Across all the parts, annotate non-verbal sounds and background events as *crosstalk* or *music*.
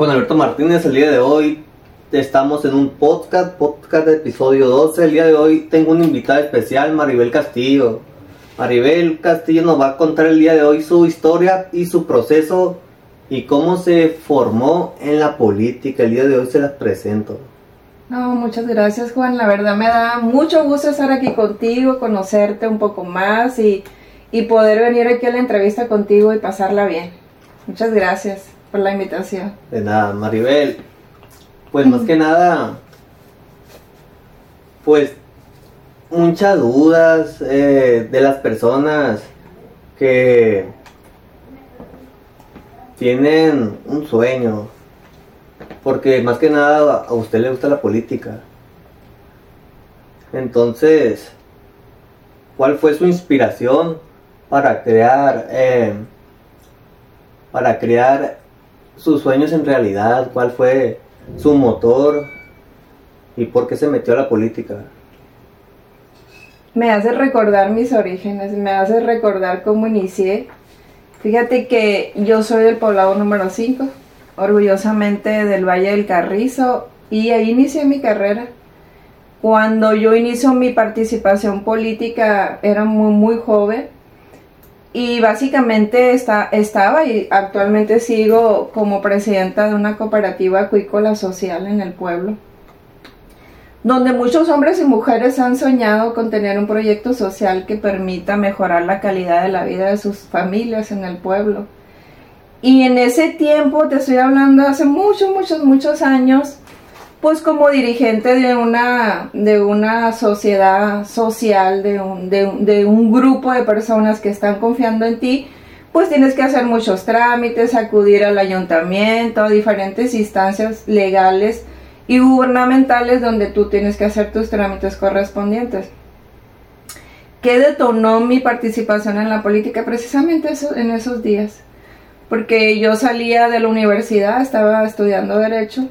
Juan Alberto Martínez. El día de hoy estamos en un podcast, podcast episodio 12. El día de hoy tengo una invitada especial, Maribel Castillo. Maribel Castillo nos va a contar el día de hoy su historia y su proceso y cómo se formó en la política. El día de hoy se las presento. No, muchas gracias Juan. La verdad me da mucho gusto estar aquí contigo, conocerte un poco más y, y poder venir aquí a la entrevista contigo y pasarla bien. Muchas gracias por la invitación. De nada, Maribel. Pues más que nada, pues muchas dudas eh, de las personas que tienen un sueño, porque más que nada a usted le gusta la política. Entonces, ¿cuál fue su inspiración para crear, eh, para crear sus sueños en realidad? ¿Cuál fue su motor y por qué se metió a la política? Me hace recordar mis orígenes, me hace recordar cómo inicié. Fíjate que yo soy del poblado número 5, orgullosamente del Valle del Carrizo, y ahí inicié mi carrera. Cuando yo inicio mi participación política era muy, muy joven y básicamente está, estaba y actualmente sigo como presidenta de una cooperativa acuícola social en el pueblo, donde muchos hombres y mujeres han soñado con tener un proyecto social que permita mejorar la calidad de la vida de sus familias en el pueblo. Y en ese tiempo, te estoy hablando hace muchos, muchos, muchos años, pues como dirigente de una, de una sociedad social, de un, de, un grupo de personas que están confiando en ti, pues tienes que hacer muchos trámites, acudir al ayuntamiento, a diferentes instancias legales y gubernamentales donde tú tienes que hacer tus trámites correspondientes. ¿Qué detonó mi participación en la política? Precisamente eso, en esos días. Porque yo salía de la universidad, estaba estudiando derecho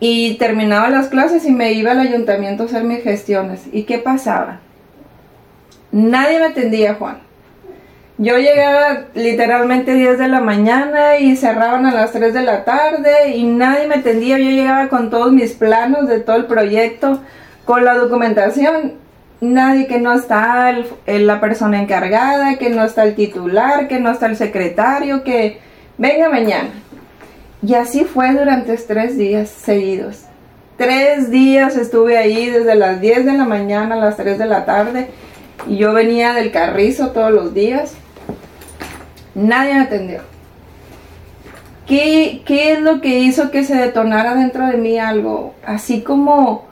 y terminaba las clases y me iba al ayuntamiento a hacer mis gestiones. ¿Y qué pasaba? Nadie me atendía, Juan. Yo llegaba literalmente 10 de la mañana y cerraban a las 3 de la tarde y nadie me atendía. Yo llegaba con todos mis planos de todo el proyecto, con la documentación. Nadie que no está la persona encargada, que no está el titular, que no está el secretario, que venga mañana. Y así fue durante tres días seguidos. Tres días estuve ahí desde las 10 de la mañana a las 3 de la tarde. Y yo venía del carrizo todos los días. Nadie me atendió. ¿Qué, ¿Qué es lo que hizo que se detonara dentro de mí algo? Así como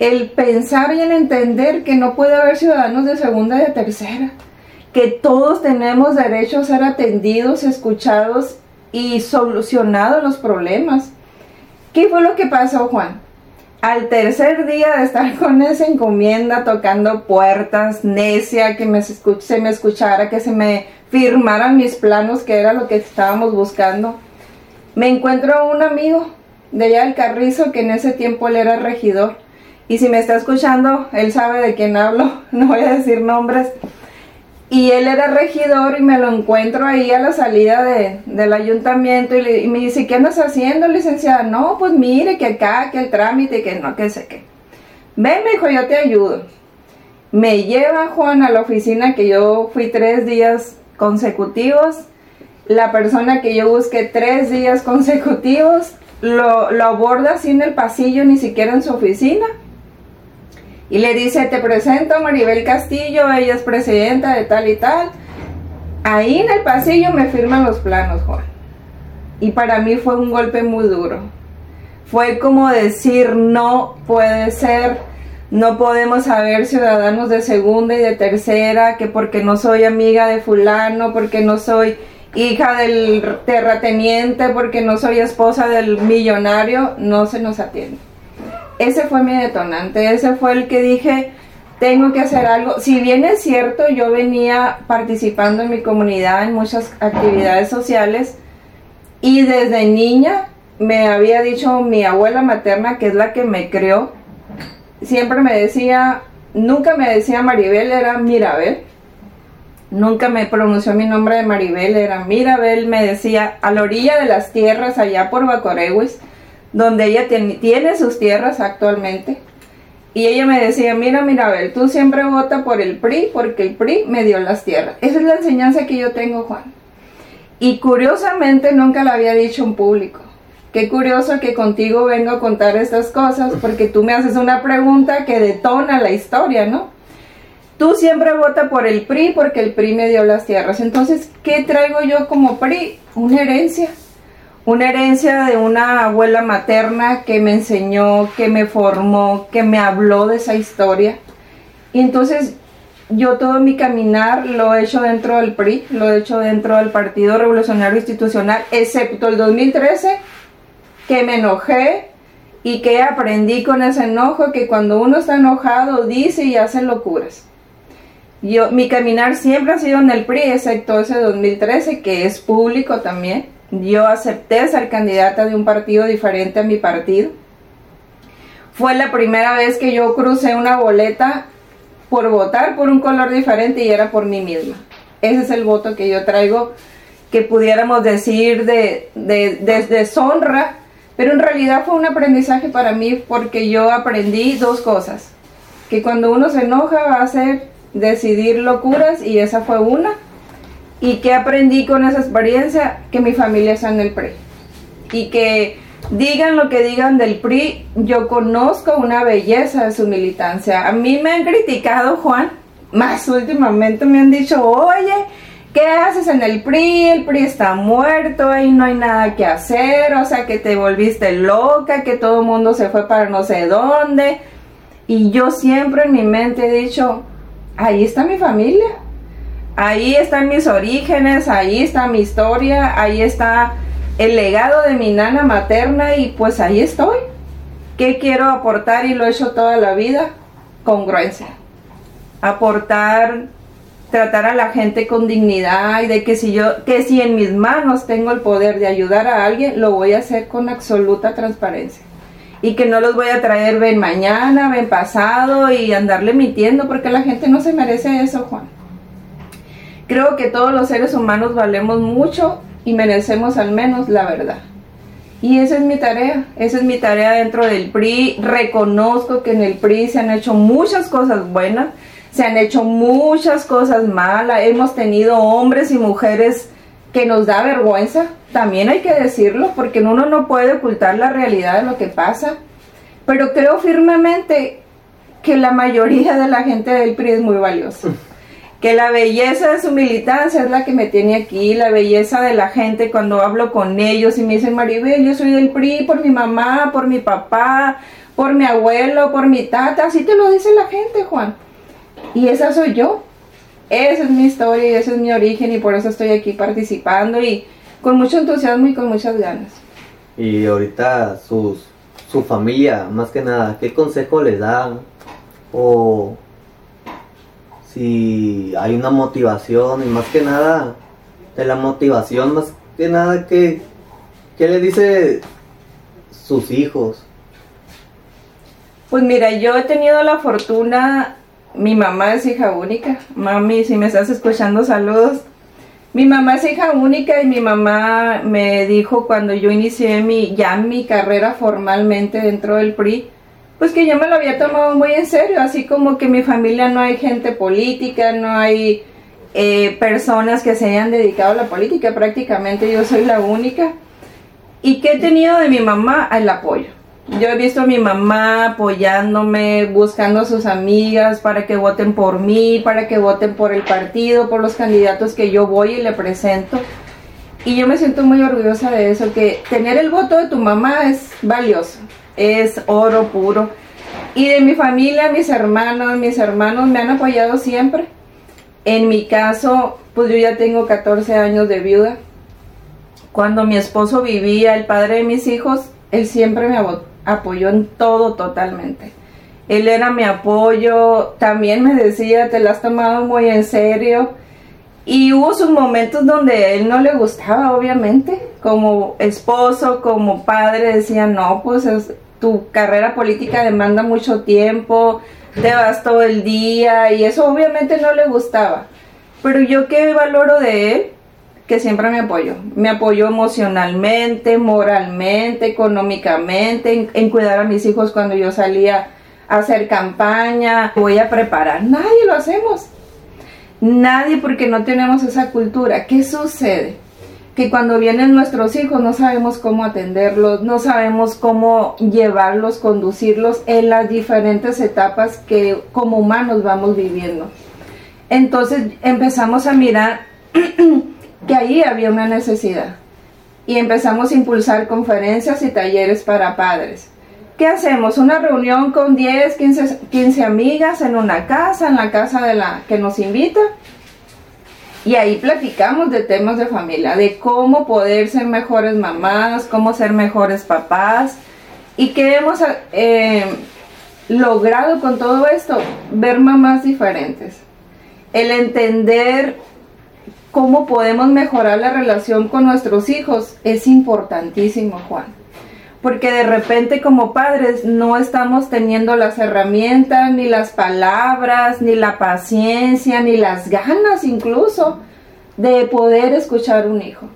el pensar y el entender que no puede haber ciudadanos de segunda y de tercera. Que todos tenemos derecho a ser atendidos, escuchados y solucionado los problemas. ¿Qué fue lo que pasó, Juan? Al tercer día de estar *laughs* con esa encomienda, tocando puertas, necia, que me se me escuchara, que se me firmaran mis planos, que era lo que estábamos buscando, me encuentro un amigo de allá del Carrizo, que en ese tiempo él era regidor. Y si me está escuchando, él sabe de quién hablo, *laughs* no voy a decir nombres. Y él era regidor y me lo encuentro ahí a la salida del ayuntamiento y, me dice, ¿qué andas haciendo, licenciada? No, pues mire, que acá, que el trámite, que no, que sé qué. Ven, me dijo, yo te ayudo. Me lleva Juan a la oficina que yo fui tres días consecutivos. La persona que yo busqué tres días consecutivos lo, lo aborda así en el pasillo, ni siquiera en su oficina y le dice, te presento Maribel Castillo, ella es presidenta de tal y tal. Ahí en el pasillo me firman los planos, Juan. Y para mí fue un golpe muy duro. Fue como decir, no puede ser, no podemos haber ciudadanos de segunda y de tercera, que porque no soy amiga de fulano, porque no soy hija del terrateniente, porque no soy esposa del millonario, no se nos atiende ese fue mi detonante, ese fue el que dije, tengo que hacer algo. Si bien es cierto, yo venía participando en mi comunidad en muchas actividades sociales y desde niña me había dicho mi abuela materna, que es la que me creó, siempre me decía, nunca me decía Maribel, era Mirabel. nunca me pronunció mi nombre de Maribel, era Mirabel, me decía, a la orilla de las tierras, allá por Bacorehuis, donde ella tiene sus tierras actualmente. Y ella me decía, mira Mirabel, tú siempre vota por el PRI porque el PRI me dio las tierras. Esa es la enseñanza que yo tengo, Juan. Y curiosamente nunca la había dicho en público. Qué curioso que contigo vengo a contar estas cosas porque tú me haces una pregunta que detona la historia, ¿no? Tú siempre vota por el PRI porque el PRI me dio las tierras. Entonces, ¿qué traigo yo como PRI? Una herencia. Una herencia de una abuela materna que me enseñó, que me formó, que me habló de esa historia. Y entonces yo todo mi caminar lo he hecho dentro del PRI, lo he hecho dentro del Partido Revolucionario Institucional, excepto el 2013 que me enojé y que aprendí con ese enojo que cuando uno está enojado dice y hace locuras. Yo, mi caminar siempre ha sido en el PRI, excepto ese 2013, que es público también. Yo acepté ser candidata de un partido diferente a mi partido. Fue la primera vez que yo crucé una boleta por votar por un color diferente y era por mí misma. Ese es el voto que yo traigo, que pudiéramos decir de, de, de deshonra pero en realidad fue un aprendizaje para mí porque yo aprendí dos cosas. Que cuando uno se enoja va a hacer decidir locuras y esa fue una. Y que aprendí con esa experiencia que mi familia está en el PRI. Y que digan lo que digan del PRI, yo conozco una belleza de su militancia. A mí me han criticado, Juan, más últimamente me han dicho, oye, ¿Qué haces en el PRI? El PRI está muerto, ahí no hay nada que hacer, o sea que te volviste loca, que todo el mundo se fue para no sé dónde. Y yo siempre en mi mente he dicho, ahí está mi familia, ahí están mis orígenes, ahí está mi historia, ahí está el legado de mi nana materna y pues ahí estoy. ¿Qué quiero aportar y lo he hecho toda la vida? Congruencia. Aportar tratar a la gente con dignidad y de que si yo, que si en mis manos tengo el poder de ayudar a alguien, lo voy a hacer con absoluta transparencia. Y que no los voy a traer ven mañana, ven pasado y andarle mintiendo porque la gente no se merece eso, Juan. Creo que todos los seres humanos valemos mucho y merecemos al menos la verdad. Y esa es mi tarea, esa es mi tarea dentro del PRI. Reconozco que en el PRI se han hecho muchas cosas buenas, se han hecho muchas cosas malas, hemos tenido hombres y mujeres que nos da vergüenza, también hay que decirlo, porque uno no puede ocultar la realidad de lo que pasa, pero creo firmemente que la mayoría de la gente del PRI es muy valiosa. Que la belleza de su militancia es la que me tiene aquí, la belleza de la gente cuando hablo con ellos y me dicen, Maribel, yo soy del PRI por mi mamá, por mi papá, por mi abuelo, por mi tata, así te lo dice la gente, Juan. Y esa soy yo. Esa es mi historia y ese es mi origen y por eso estoy aquí participando y con mucho entusiasmo y con muchas ganas. Y ahorita su familia, más que nada, ¿qué consejo les dan? O si hay una motivación y más que nada, de la motivación, más que nada, ¿qué, qué le dice sus hijos? Pues mira, yo he tenido la fortuna mi mamá es hija única. Mami, si me estás escuchando, saludos. Mi mamá es hija única y mi mamá me dijo cuando yo inicié mi, ya mi carrera formalmente dentro del PRI, pues que yo me lo había tomado muy en serio, así como que en mi familia no hay gente política, no hay eh, personas que se hayan dedicado a la política, prácticamente yo soy la única. ¿Y qué he tenido de mi mamá? El apoyo. Yo he visto a mi mamá apoyándome, buscando a sus amigas para que voten por mí, para que voten por el partido, por los candidatos que yo voy y le presento. Y yo me siento muy orgullosa de eso, que tener el voto de tu mamá es valioso, es oro puro. Y de mi familia, mis hermanos, mis hermanos me han apoyado siempre. En mi caso, pues yo ya tengo 14 años de viuda. Cuando mi esposo vivía, el padre de mis hijos, él siempre me apoyó en todo totalmente. Él era mi apoyo, también me decía, te lo has tomado muy en serio. Y hubo sus momentos donde a él no le gustaba, obviamente, como esposo, como padre, decía, no, pues tu carrera política demanda mucho tiempo, te vas todo el día y eso obviamente no le gustaba. Pero yo qué valoro de él, que siempre me apoyó. Me apoyó emocionalmente, moralmente, económicamente, en, en, cuidar a mis hijos cuando yo salía a hacer campaña, voy a preparar. Nadie lo hacemos. Nadie porque no tenemos esa cultura. ¿Qué sucede? Que cuando vienen nuestros hijos no sabemos cómo atenderlos, no sabemos cómo llevarlos, conducirlos en las diferentes etapas que como humanos vamos viviendo. Entonces empezamos a mirar *clears throat* que ahí había una necesidad y empezamos a impulsar conferencias y talleres para padres. ¿Qué hacemos? Una reunión con 10, 15, 15 amigas en una casa, en la casa de la que nos invita. Y ahí platicamos de temas de familia, de cómo poder ser mejores mamás, cómo ser mejores papás. ¿Y qué hemos eh, logrado con todo esto? Ver mamás diferentes. El entender cómo podemos mejorar la relación con nuestros hijos es importantísimo, Juan. Porque de repente como padres no estamos teniendo las herramientas, ni las palabras, ni la paciencia, ni las ganas incluso de poder escuchar un hijo.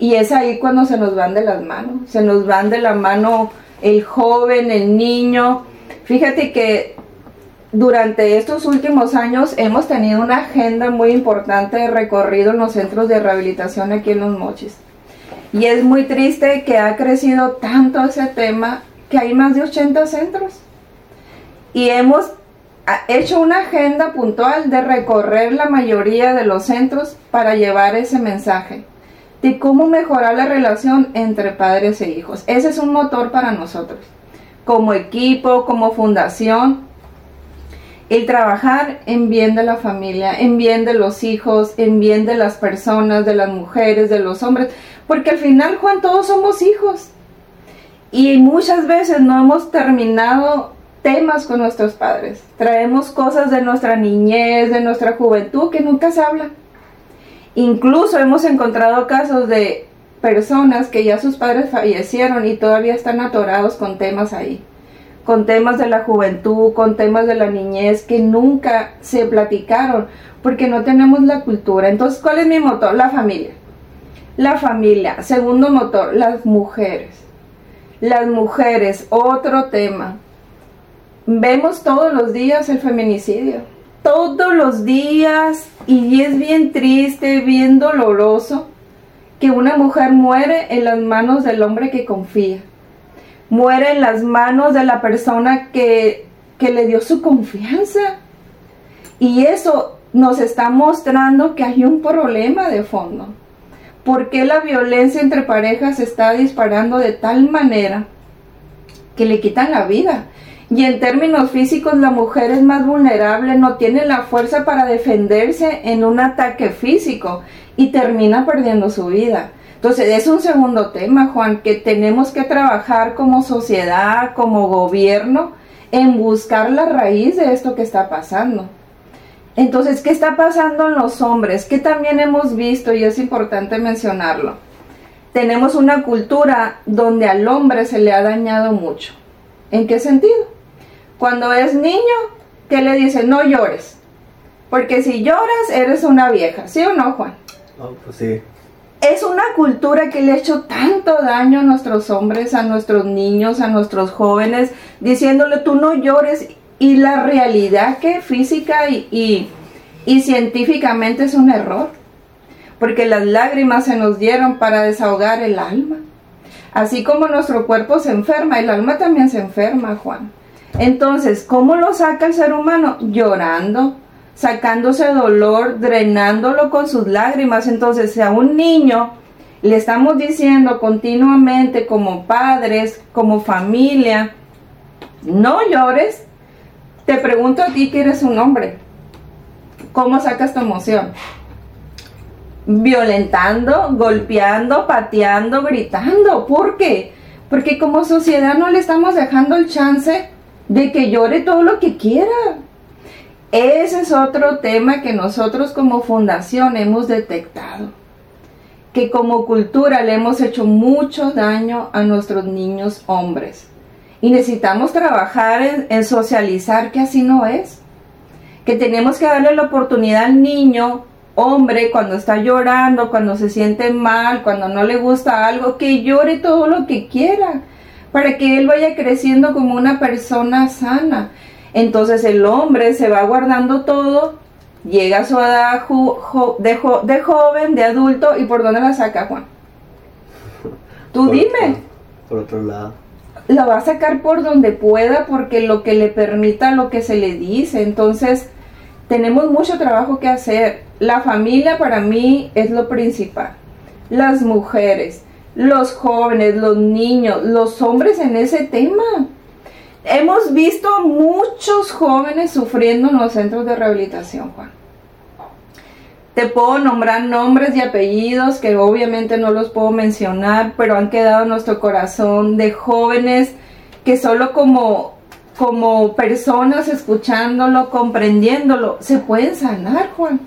Y es ahí cuando se nos van de las manos, se nos van de la mano el joven, el niño. Fíjate que durante estos últimos años hemos tenido una agenda muy importante de recorrido en los centros de rehabilitación aquí en Los Mochis. Y es muy triste que ha crecido tanto ese tema que hay más de 80 centros. Y hemos hecho una agenda puntual de recorrer la mayoría de los centros para llevar ese mensaje de cómo mejorar la relación entre padres e hijos. Ese es un motor para nosotros, como equipo, como fundación, el trabajar en bien de la familia, en bien de los hijos, en bien de las personas, de las mujeres, de los hombres, porque al final, Juan, todos somos hijos. Y muchas veces no hemos terminado temas con nuestros padres. Traemos cosas de nuestra niñez, de nuestra juventud que nunca se hablan. Incluso hemos encontrado casos de personas que ya sus padres fallecieron y todavía están atorados con temas ahí con temas de la juventud, con temas de la niñez que nunca se platicaron porque no tenemos la cultura. Entonces, ¿cuál es mi motor? La familia. La familia. Segundo motor, las mujeres. Las mujeres, otro tema. Vemos todos los días el feminicidio. Todos los días y es bien triste, bien doloroso que una mujer muere en las manos del hombre que confía muere en las manos de la persona que, le dio su confianza. Y eso nos está mostrando que hay un problema de fondo. ¿Por qué la violencia entre parejas se está disparando de tal manera que le quitan la vida? Y en términos físicos la mujer es más vulnerable, no tiene la fuerza para defenderse en un ataque físico y termina perdiendo su vida. Entonces, es un segundo tema, Juan, que tenemos que trabajar como sociedad, como gobierno, en buscar la raíz de esto que está pasando. Entonces, ¿qué está pasando en los hombres? Que también hemos visto, y es importante mencionarlo. Tenemos una cultura donde al hombre se le ha dañado mucho. ¿En qué sentido? Cuando es niño, ¿qué le dicen? No llores. Porque si lloras, eres una vieja. ¿Sí o no, Juan? Pues sí es una cultura que le ha hecho tanto daño a nuestros hombres, a nuestros niños, a nuestros jóvenes, diciéndole tú no llores y la realidad que física y, y, científicamente es un error, porque las lágrimas se nos dieron para desahogar el alma. Así como nuestro cuerpo se enferma, el alma también se enferma, Juan. Entonces, ¿cómo lo saca el ser humano? Llorando, sacándose dolor, drenándolo con sus lágrimas. Entonces, si a un niño le estamos diciendo continuamente como padres, como familia, no llores, te pregunto a ti que eres un hombre, ¿cómo sacas tu emoción? Violentando, golpeando, pateando, gritando. ¿Por qué? Porque como sociedad no le estamos dejando el chance de que llore todo lo que quiera. Ese es otro tema que nosotros como fundación hemos detectado, que como cultura le hemos hecho mucho daño a nuestros niños hombres. Y necesitamos trabajar en, socializar que así no es, que tenemos que darle la oportunidad al niño hombre cuando está llorando, cuando se siente mal, cuando no le gusta algo, que llore todo lo que quiera, para que él vaya creciendo como una persona sana. Entonces el hombre se va guardando todo, llega a su edad de, de, joven, de adulto, ¿y por dónde la saca Juan? Tú dime. por otro lado. La va a sacar por donde pueda porque lo que le permita lo que se le dice. Entonces, tenemos mucho trabajo que hacer. La familia para mí es lo principal. Las mujeres, los jóvenes, los niños, los hombres en ese tema. Hemos visto muchos jóvenes sufriendo en los centros de rehabilitación, Juan. Te puedo nombrar nombres y apellidos que obviamente no los puedo mencionar, pero han quedado en nuestro corazón de jóvenes que solo como como personas escuchándolo, comprendiéndolo, se pueden sanar, Juan.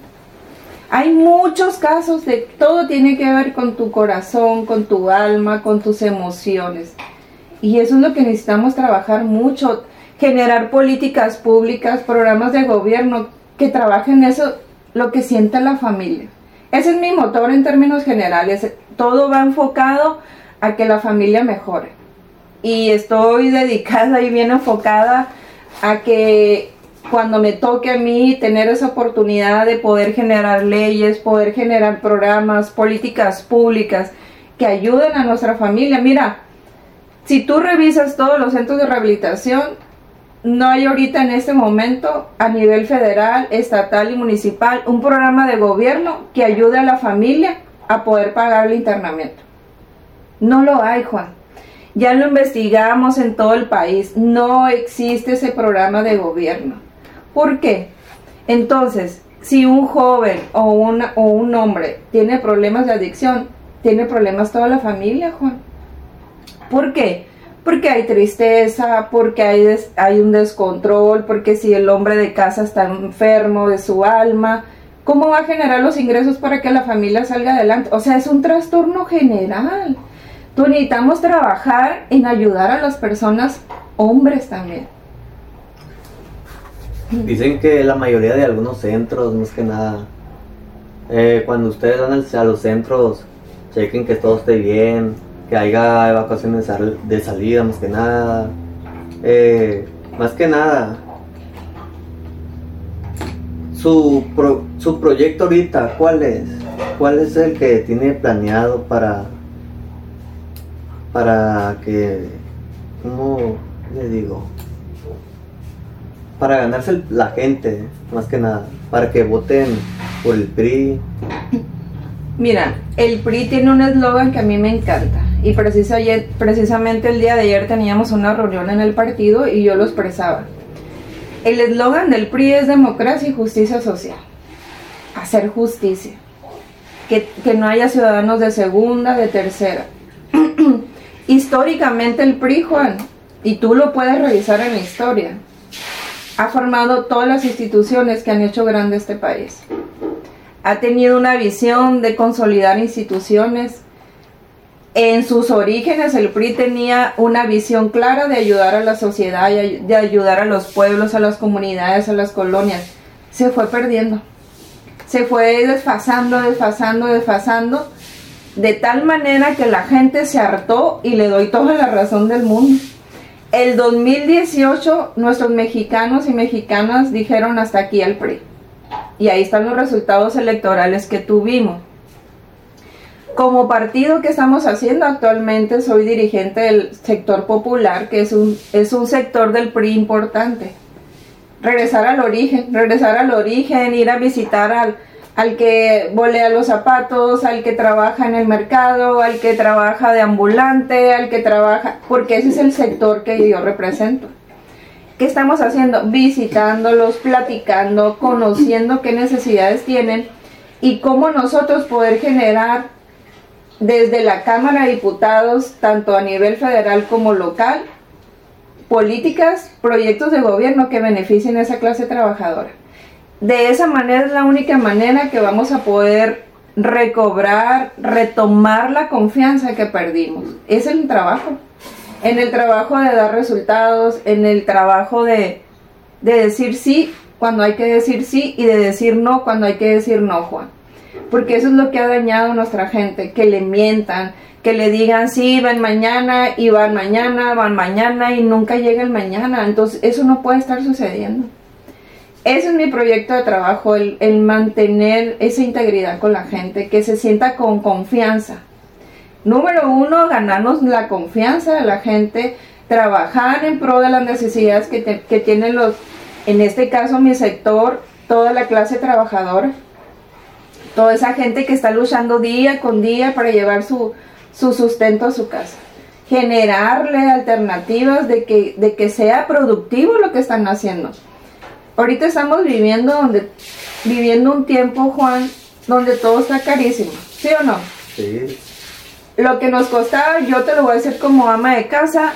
Hay muchos casos de todo tiene que ver con tu corazón, con tu alma, con tus emociones. Y eso es lo que necesitamos trabajar mucho, generar políticas públicas, programas de gobierno que trabajen eso, lo que sienta la familia. Ese es mi motor en términos generales. Todo va enfocado a que la familia mejore y estoy dedicada y bien enfocada a que cuando me toque a mí tener esa oportunidad de poder generar leyes, poder generar programas, políticas públicas que ayuden a nuestra familia. Mira, si tú revisas todos los centros de rehabilitación, no hay ahorita en este momento a nivel federal, estatal y municipal un programa de gobierno que ayude a la familia a poder pagar el internamiento. No lo hay, Juan. Ya lo investigamos en todo el país. No existe ese programa de gobierno. ¿Por qué? Entonces, si un joven o, una, o un hombre tiene problemas de adicción, tiene problemas toda la familia, Juan. ¿Por qué? Porque hay tristeza, porque hay, hay un descontrol, porque si el hombre de casa está enfermo de su alma, ¿cómo va a generar los ingresos para que la familia salga adelante? O sea, es un trastorno general. Tú necesitamos trabajar en ayudar a las personas, hombres también. Dicen que la mayoría de algunos centros, más que nada, eh, cuando ustedes van a los centros, chequen que todo esté bien, que haya evacuaciones de salida, más que nada. Eh, más que nada, su, su proyecto ahorita, ¿cuál es? ¿Cuál es el que tiene planeado para para que, ¿cómo le digo? Para ganarse la gente, más que nada, para que voten por el PRI. Mira, el PRI tiene un eslogan que a mí me encanta y precisamente el día de ayer teníamos una reunión en el partido y yo lo expresaba. El eslogan del PRI es democracia y justicia social. Hacer justicia. Que, que no haya ciudadanos de segunda, de tercera. *clears throat* Históricamente el PRI, Juan, y tú lo puedes revisar en la historia, ha formado todas las instituciones que han hecho grande este país. Ha tenido una visión de consolidar instituciones. En sus orígenes el PRI tenía una visión clara de ayudar a la sociedad, de ayudar a los pueblos, a las comunidades, a las colonias. Se fue perdiendo. Se fue desfasando, desfasando, desfasando de tal manera que la gente se hartó y le doy toda la razón del mundo. El 2018 nuestros mexicanos y mexicanas dijeron hasta aquí el PRI. Y ahí están los resultados electorales que tuvimos. Como partido que estamos haciendo actualmente, soy dirigente del sector popular, que es un, es un sector del PRI importante. Regresar al origen, regresar al origen, ir a visitar al, al que volea los zapatos, al que trabaja en el mercado, al que trabaja de ambulante, al que trabaja, porque ese es el sector que yo represento. ¿Qué estamos haciendo? Visitándolos, platicando, conociendo qué necesidades tienen y cómo nosotros poder generar desde la Cámara de Diputados, tanto a nivel federal como local, políticas, proyectos de gobierno que beneficien a esa clase trabajadora. De esa manera es la única manera que vamos a poder recobrar, retomar la confianza que perdimos. Es el trabajo. En el trabajo de dar resultados, en el trabajo de, de decir sí cuando hay que decir sí y de decir no cuando hay que decir no, Juan. Porque eso es lo que ha dañado a nuestra gente, que le mientan, que le digan, sí, van mañana y van mañana, van mañana y nunca llega el mañana. Entonces, eso no puede estar sucediendo. Ese es mi proyecto de trabajo, el, mantener esa integridad con la gente, que se sienta con confianza. Número uno, ganarnos la confianza de la gente, trabajar en pro de las necesidades que, que tienen los, en este caso mi sector, toda la clase trabajadora, toda esa gente que está luchando día con día para llevar su, su sustento a su casa. Generarle alternativas de que, de que sea productivo lo que están haciendo. Ahorita estamos viviendo donde viviendo un tiempo, Juan, donde todo está carísimo, ¿sí o no? Sí, Lo que nos costaba, yo te lo voy a decir como ama de casa,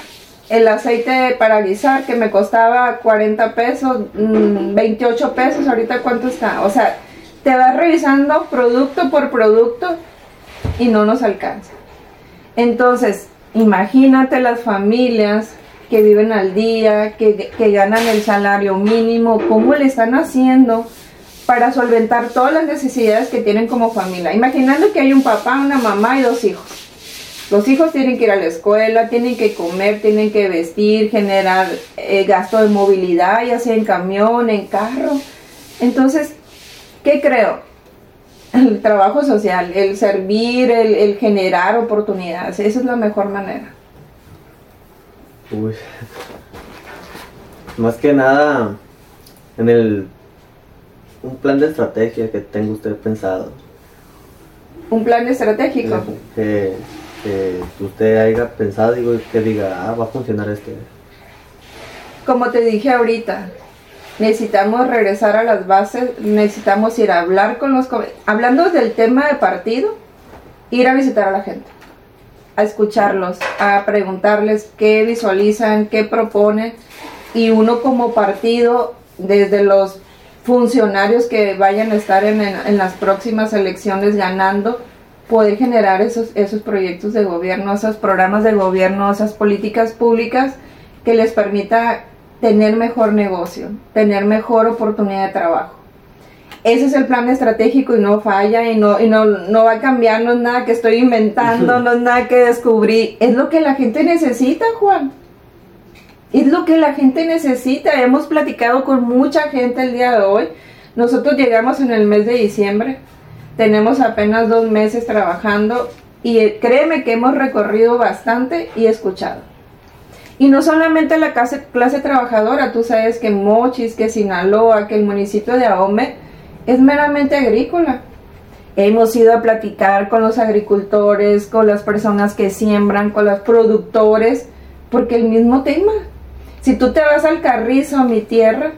el aceite para guisar que me costaba 40 pesos, mm, 28 pesos, ahorita cuánto está. O sea, te vas revisando producto por producto y no nos alcanza. Entonces, imagínate las familias que viven al día, que, que ganan el salario mínimo, cómo le están haciendo para solventar todas las necesidades que tienen como familia. Imaginando que hay un papá, una mamá y dos hijos. Los hijos tienen que ir a la escuela, tienen que comer, tienen que vestir, generar eh, gasto de movilidad, ya sea en camión, en carro. Entonces, ¿qué creo? El trabajo social, el servir, el, el generar oportunidades, esa es la mejor manera. uy. Más que nada, en el. Un plan de estrategia que tenga usted pensado. Un plan estratégico. Que, que usted haya pensado, digo, que diga, ah, va a funcionar este. Como te dije ahorita, necesitamos regresar a las bases, necesitamos ir a hablar con los... Hablando del tema de partido, ir a visitar a la gente, a escucharlos, a preguntarles qué visualizan, qué proponen, y uno como partido, desde los funcionarios que vayan a estar en, en- en las próximas elecciones ganando, poder generar esos, esos proyectos de gobierno, esos programas de gobierno, esas políticas públicas que les permita tener mejor negocio, tener mejor oportunidad de trabajo. Ese es el plan estratégico y no falla y no, y no, no va a cambiar, no es nada que estoy inventando, *laughs* no es nada que descubrí, es lo que la gente necesita, Juan. Es lo que la gente necesita. Hemos platicado con mucha gente el día de hoy. Nosotros llegamos en el mes de diciembre. Tenemos apenas dos meses trabajando y eh, créeme que hemos recorrido bastante y escuchado. Y no solamente la clase, clase trabajadora, tú sabes que Mochis, que Sinaloa, que el municipio de Ahome es meramente agrícola. Hemos ido a platicar con los agricultores, con las personas que siembran, con los productores, porque el mismo tema. Si tú te vas al Carrizo, mi tierra,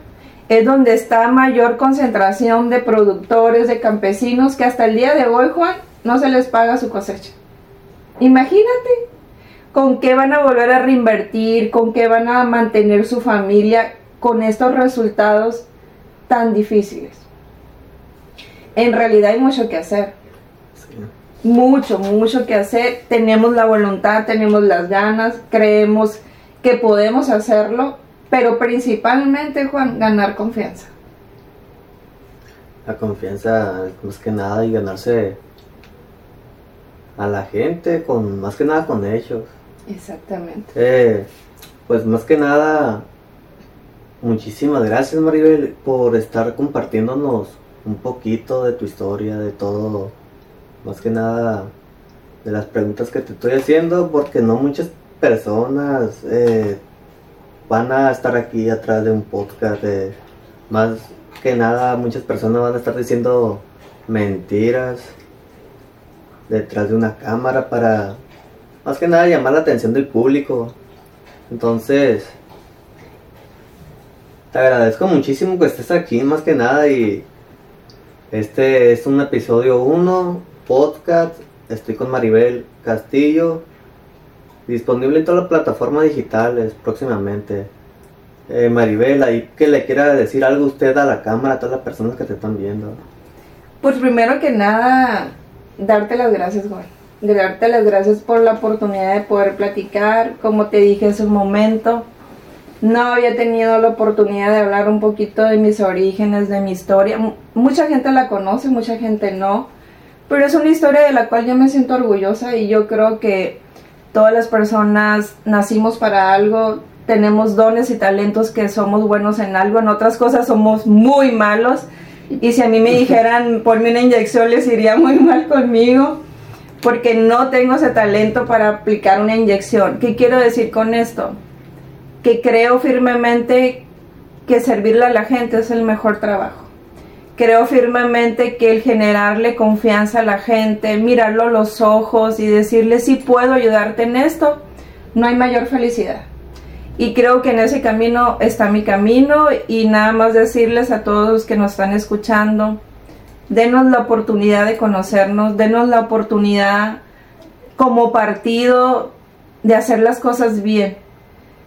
es donde está mayor concentración de productores, de campesinos, que hasta el día de hoy, Juan, no se les paga su cosecha. Imagínate con qué van a volver a reinvertir, con qué van a mantener su familia con estos resultados tan difíciles. En realidad hay mucho que hacer, Sí. mucho, mucho que hacer. Tenemos la voluntad, tenemos las ganas, creemos que podemos hacerlo, pero principalmente, Juan, ganar confianza. La confianza, más que nada, y ganarse a la gente, con más que nada con hechos. Exactamente. Eh, pues más que nada, muchísimas gracias Maribel por estar compartiéndonos un poquito de tu historia, de todo, más que nada de las preguntas que te estoy haciendo, porque no muchas personas eh, van a estar aquí atrás de un podcast, eh, más que nada muchas personas van a estar diciendo mentiras detrás de una cámara para más que nada llamar la atención del público. Entonces, te agradezco muchísimo que estés aquí, más que nada. Y este es un episodio 1, podcast. Estoy con Maribel Castillo. Disponible en todas las plataformas digitales próximamente. Eh, Maribel, ahí que le quiera decir algo usted a la cámara, a todas las personas que te están viendo. Pues primero que nada, darte las gracias, Juan. De darte las gracias por la oportunidad de poder platicar. Como te dije hace un momento, no había tenido la oportunidad de hablar un poquito de mis orígenes, de mi historia. Mucha gente la conoce, mucha gente no. pero es una historia de la cual yo me siento orgullosa y yo creo que todas las personas nacimos para algo, tenemos dones y talentos que somos buenos en algo, en otras cosas somos muy malos. Y si a mí me dijeran ponme una inyección les iría muy mal conmigo porque no tengo ese talento para aplicar una inyección. ¿Qué quiero decir con esto? Que creo firmemente que servirle a la gente es el mejor trabajo. Creo firmemente que el generarle confianza a la gente, mirarlo a los ojos y decirle si puedo ayudarte en esto, no hay mayor felicidad. Y creo que en ese camino está mi camino y nada más decirles a todos los que nos están escuchando, denos la oportunidad de conocernos, denos la oportunidad como partido de hacer las cosas bien,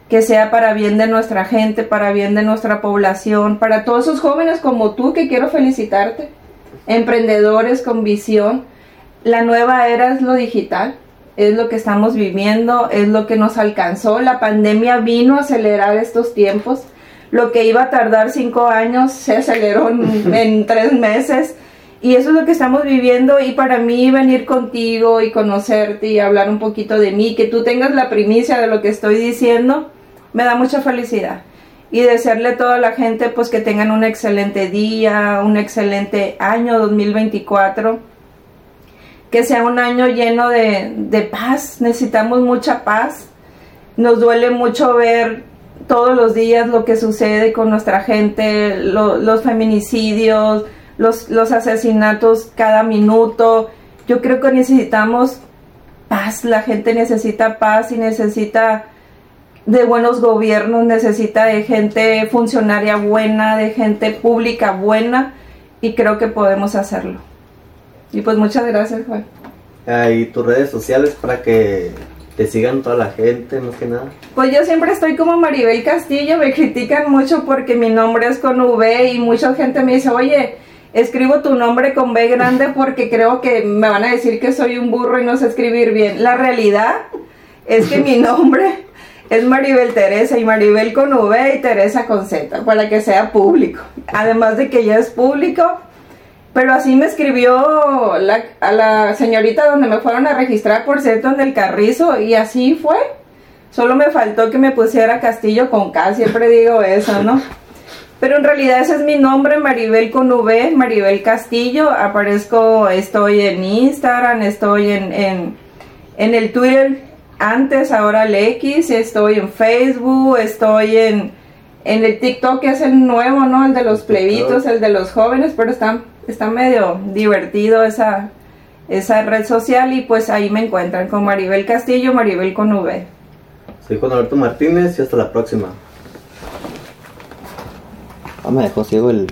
que sea para bien de nuestra gente, para bien de nuestra población, para todos esos jóvenes como tú que quiero felicitarte, emprendedores con visión. La nueva era es lo digital, es lo que estamos viviendo, es lo que nos alcanzó. La pandemia vino a acelerar estos tiempos. Lo que iba a tardar cinco años se aceleró en, en tres meses. Y eso es lo que estamos viviendo y para mí venir contigo y conocerte y hablar un poquito de mí, que tú tengas la primicia de lo que estoy diciendo, me da mucha felicidad. Y desearle a toda la gente pues que tengan un excelente día, un excelente año 2024, que sea un año lleno de, de paz, necesitamos mucha paz, nos duele mucho ver todos los días lo que sucede con nuestra gente, lo, los feminicidios, los, los asesinatos cada minuto. Yo creo que necesitamos paz, la gente necesita paz y necesita de buenos gobiernos, necesita de gente funcionaria buena, de gente pública buena y creo que podemos hacerlo. Y pues muchas gracias, Juan. Y tus redes sociales para que te sigan toda la gente, más que nada. Pues yo siempre estoy como Maribel Castillo, me critican mucho porque mi nombre es con V y mucha gente me dice, oye, escribo tu nombre con B grande porque creo que me van a decir que soy un burro y no sé escribir bien. La realidad es que mi *laughs* nombre es Maribel Teresa y Maribel con V y Teresa con Z para que sea público. Además de que ya es público, pero así me escribió la, a la señorita donde me fueron a registrar por cierto en el Carrizo y así fue. Solo me faltó que me pusiera Castillo con K, siempre digo eso, ¿no? *laughs* Pero en realidad ese es mi nombre, Maribel con V, Maribel Castillo. Aparezco, estoy en Instagram, estoy en, en, en el Twitter antes, ahora el X, estoy en Facebook, estoy en, en el TikTok, que es el nuevo, ¿no? El de los plebitos, el de los jóvenes, pero está, está medio divertido esa, esa red social y pues ahí me encuentran con Maribel Castillo, Maribel con V. Soy Juan Alberto Martínez y hasta la próxima. Ah, me dejó ciego el...